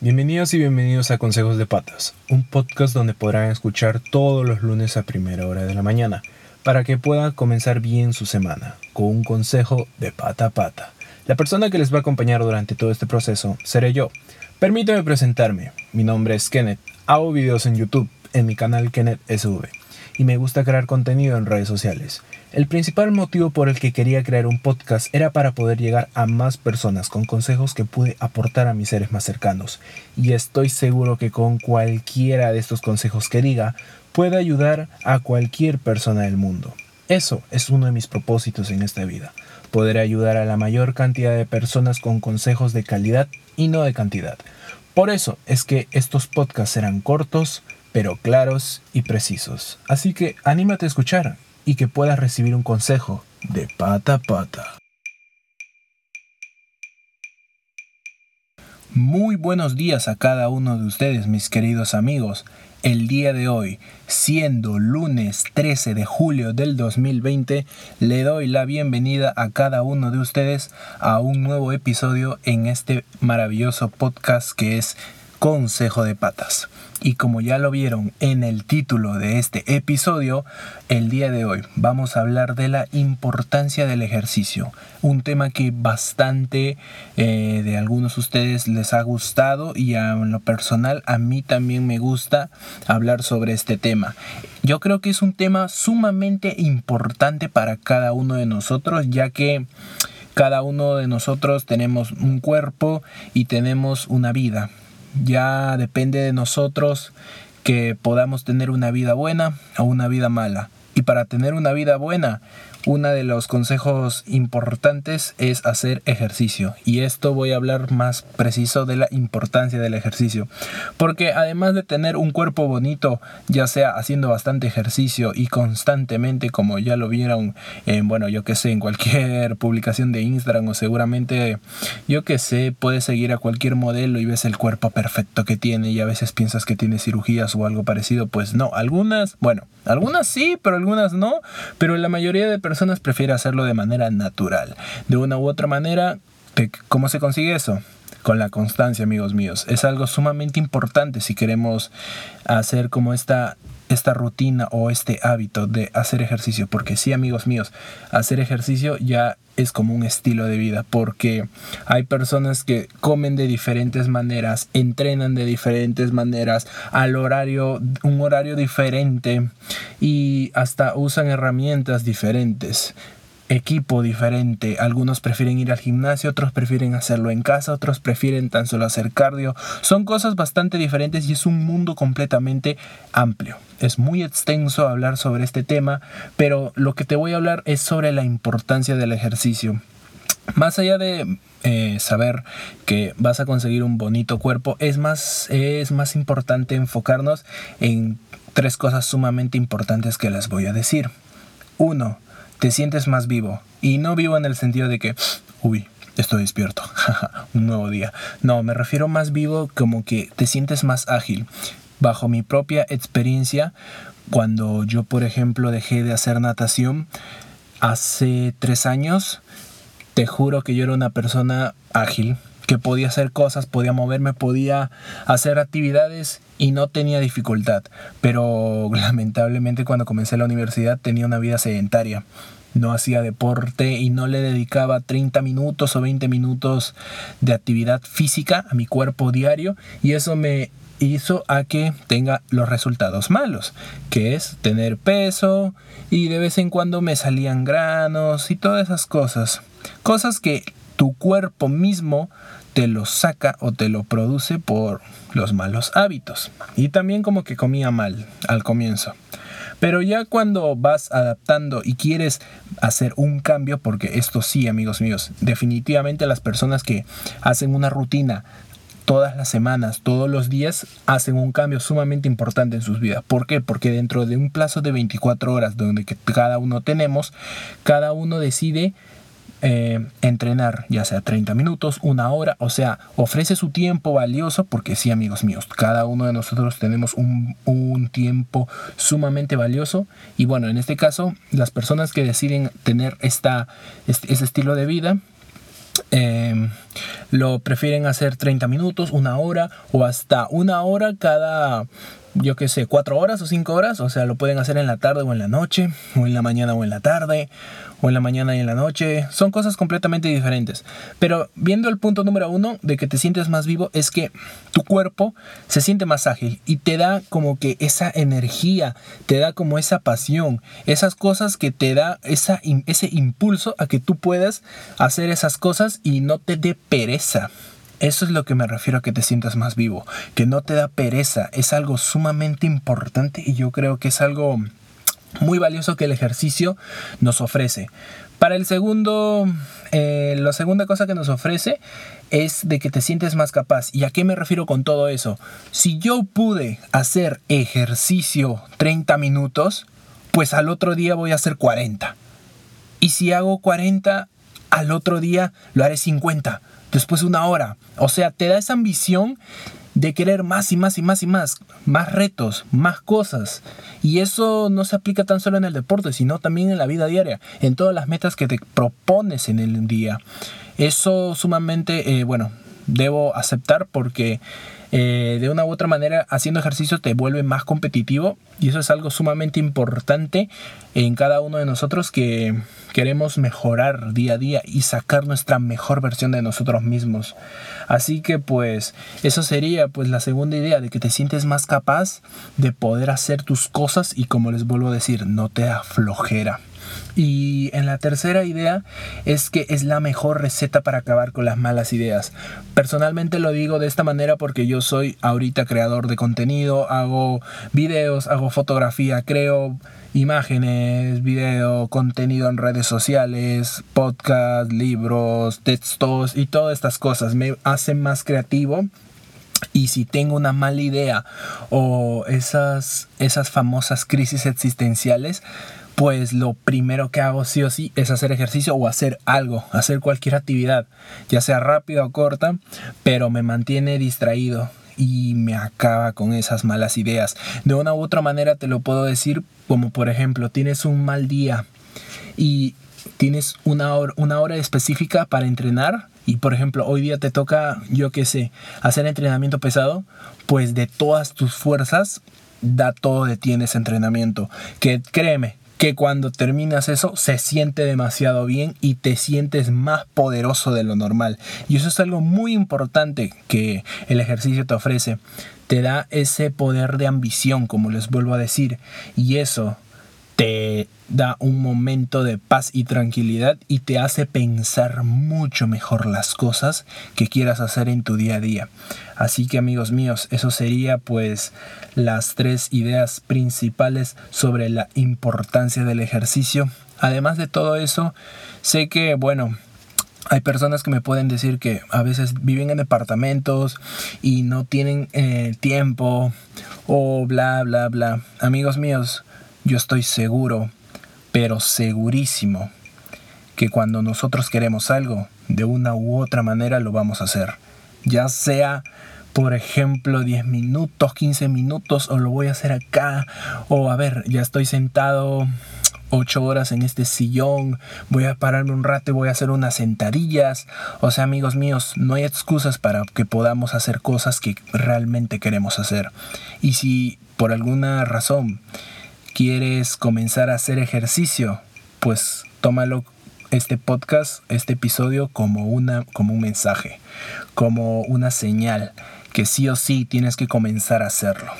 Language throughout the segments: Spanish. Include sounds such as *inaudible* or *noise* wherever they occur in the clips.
Bienvenidos y bienvenidos a Consejos de Patas, un podcast donde podrán escuchar todos los lunes a primera hora de la mañana, para que puedan comenzar bien su semana, con un consejo de pata a pata. La persona que les va a acompañar durante todo este proceso seré yo. Permítame presentarme, mi nombre es Kenneth, hago videos en YouTube, en mi canal Kenneth SV y me gusta crear contenido en redes sociales. El principal motivo por el que quería crear un podcast era para poder llegar a más personas con consejos que pude aportar a mis seres más cercanos. Y estoy seguro que con cualquiera de estos consejos que diga, puede ayudar a cualquier persona del mundo. Eso es uno de mis propósitos en esta vida, poder ayudar a la mayor cantidad de personas con consejos de calidad y no de cantidad. Por eso es que estos podcasts serán cortos, pero claros y precisos. Así que anímate a escuchar y que puedas recibir un consejo de pata a pata. Muy buenos días a cada uno de ustedes, mis queridos amigos. El día de hoy, siendo lunes 13 de julio del 2020, le doy la bienvenida a cada uno de ustedes a un nuevo episodio en este maravilloso podcast que es Consejo de Patas. Y como ya lo vieron en el título de este episodio, el día de hoy vamos a hablar de la importancia del ejercicio. Un tema que bastante eh, de algunos de ustedes les ha gustado y a lo personal a mí también me gusta hablar sobre este tema. Yo creo que es un tema sumamente importante para cada uno de nosotros ya que cada uno de nosotros tenemos un cuerpo y tenemos una vida ya depende de nosotros que podamos tener una vida buena o una vida mala. Y para tener una vida buena uno de los consejos importantes es hacer ejercicio. Y esto voy a hablar más preciso de la importancia del ejercicio. Porque además de tener un cuerpo bonito, ya sea haciendo bastante ejercicio y constantemente, como ya lo vieron en, bueno, yo que sé, en cualquier *laughs* publicación de Instagram o seguramente, yo que sé, puedes seguir a cualquier modelo y ves el cuerpo perfecto que tiene y a veces piensas que tiene cirugías o algo parecido. Pues no, algunas, bueno, algunas sí, pero algunas no. Pero la mayoría de personas personas prefieren hacerlo de manera natural. De una u otra manera, ¿cómo se consigue eso? Con la constancia, amigos míos. Es algo sumamente importante si queremos hacer como esta esta rutina o este hábito de hacer ejercicio, porque sí amigos míos, hacer ejercicio ya es como un estilo de vida, porque hay personas que comen de diferentes maneras, entrenan de diferentes maneras, al horario, un horario diferente y hasta usan herramientas diferentes equipo diferente. Algunos prefieren ir al gimnasio, otros prefieren hacerlo en casa, otros prefieren tan solo hacer cardio. Son cosas bastante diferentes y es un mundo completamente amplio. Es muy extenso hablar sobre este tema, pero lo que te voy a hablar es sobre la importancia del ejercicio. Más allá de eh, saber que vas a conseguir un bonito cuerpo, es más, es más importante enfocarnos en tres cosas sumamente importantes que les voy a decir. Uno, te sientes más vivo. Y no vivo en el sentido de que, uy, estoy despierto, *laughs* un nuevo día. No, me refiero más vivo como que te sientes más ágil. Bajo mi propia experiencia, cuando yo, por ejemplo, dejé de hacer natación hace tres años, te juro que yo era una persona ágil, que podía hacer cosas, podía moverme, podía hacer actividades y no tenía dificultad. Pero *laughs* lamentablemente cuando comencé la universidad tenía una vida sedentaria. No hacía deporte y no le dedicaba 30 minutos o 20 minutos de actividad física a mi cuerpo diario y eso me hizo a que tenga los resultados malos, que es tener peso y de vez en cuando me salían granos y todas esas cosas. Cosas que tu cuerpo mismo te lo saca o te lo produce por los malos hábitos. Y también como que comía mal al comienzo. Pero ya cuando vas adaptando y quieres hacer un cambio, porque esto sí, amigos míos, definitivamente las personas que hacen una rutina todas las semanas, todos los días, hacen un cambio sumamente importante en sus vidas. ¿Por qué? Porque dentro de un plazo de 24 horas, donde cada uno tenemos, cada uno decide eh, entrenar, ya sea 30 minutos, una hora, o sea, ofrece su tiempo valioso, porque sí, amigos míos, cada uno de nosotros tenemos un, tiempo sumamente valioso. Y bueno, en este caso, las personas que deciden tener esta, este, ese estilo de vida, Em, lo prefieren hacer 30 minutos, una hora o hasta una hora cada, yo qué sé, cuatro horas o cinco horas. O sea, lo pueden hacer en la tarde o en la noche, o en la mañana o en la tarde, o en la mañana y en la noche. Son cosas completamente diferentes. Pero viendo el punto número uno de que te sientes más vivo es que tu cuerpo se siente más ágil y te da como que esa energía, te da como esa pasión, esas cosas que te da esa, ese impulso a que tú puedas hacer esas cosas y no te dé pereza. Eso es lo que me refiero a que te sientas más vivo, que no te da pereza, es algo sumamente importante y yo creo que es algo muy valioso que el ejercicio nos ofrece. Para el segundo, eh, la segunda cosa que nos ofrece es de que te sientes más capaz. ¿Y a qué me refiero con todo eso? Si yo pude hacer ejercicio 30 minutos, pues al otro día voy a hacer 40. Y si hago 40, al otro día lo haré 50. Después una hora. O sea, te da esa ambición de querer más y más y más y más, más retos, más cosas. Y eso no se aplica tan solo en el deporte, sino también en la vida diaria, en todas las metas que te propones en el día. Eso sumamente, eh, bueno, debo aceptar porque eh, de una u otra manera haciendo ejercicio te vuelve más competitivo y eso es algo sumamente importante en cada uno de nosotros que queremos mejorar día a día y sacar nuestra mejor versión de nosotros mismos. Así que pues eso sería pues la segunda idea de que te sientes más capaz de poder hacer tus cosas y como les vuelvo a decir, no te da flojera. Y en la tercera idea es que es la mejor receta para acabar con las malas ideas. Personalmente lo digo de esta manera porque yo soy ahorita creador de contenido, hago videos, hago fotografía, creo imágenes, video, contenido en redes sociales, podcast, libros, textos y todas estas cosas. Me hacen más creativo y si tengo una mala idea o esas, esas famosas crisis existenciales, pues lo primero que hago sí o sí es hacer ejercicio o hacer algo, hacer cualquier actividad, ya sea rápida o corta, pero me mantiene distraído y me acaba con esas malas ideas. De una u otra manera te lo puedo decir como por ejemplo, tienes un mal día y tienes una hora, una hora específica para entrenar y por ejemplo hoy día te toca, yo qué sé, hacer entrenamiento pesado, pues de todas tus fuerzas da todo de ti en ese entrenamiento. Que créeme, que cuando terminas eso se siente demasiado bien y te sientes más poderoso de lo normal. Y eso es algo muy importante que el ejercicio te ofrece. Te da ese poder de ambición, como les vuelvo a decir. Y eso te da un momento de paz y tranquilidad y te hace pensar mucho mejor las cosas que quieras hacer en tu día a día. Así que amigos míos, eso sería pues las tres ideas principales sobre la importancia del ejercicio. Además de todo eso, sé que bueno, hay personas que me pueden decir que a veces viven en departamentos y no tienen eh, tiempo o bla, bla, bla. Amigos míos, yo estoy seguro, pero segurísimo, que cuando nosotros queremos algo, de una u otra manera lo vamos a hacer. Ya sea, por ejemplo, 10 minutos, 15 minutos, o lo voy a hacer acá, o a ver, ya estoy sentado 8 horas en este sillón, voy a pararme un rato y voy a hacer unas sentadillas. O sea, amigos míos, no hay excusas para que podamos hacer cosas que realmente queremos hacer. Y si por alguna razón quieres comenzar a hacer ejercicio, pues tómalo este podcast, este episodio como una como un mensaje, como una señal que sí o sí tienes que comenzar a hacerlo.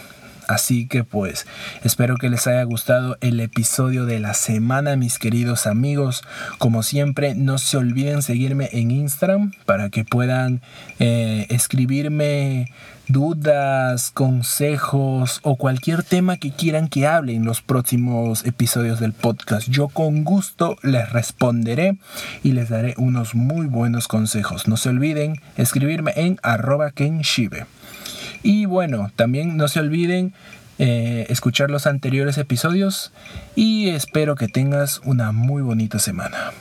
Así que pues espero que les haya gustado el episodio de la semana mis queridos amigos. Como siempre no se olviden seguirme en Instagram para que puedan eh, escribirme dudas, consejos o cualquier tema que quieran que hable en los próximos episodios del podcast. Yo con gusto les responderé y les daré unos muy buenos consejos. No se olviden escribirme en arroba kenshibe. Y bueno, también no se olviden eh, escuchar los anteriores episodios y espero que tengas una muy bonita semana.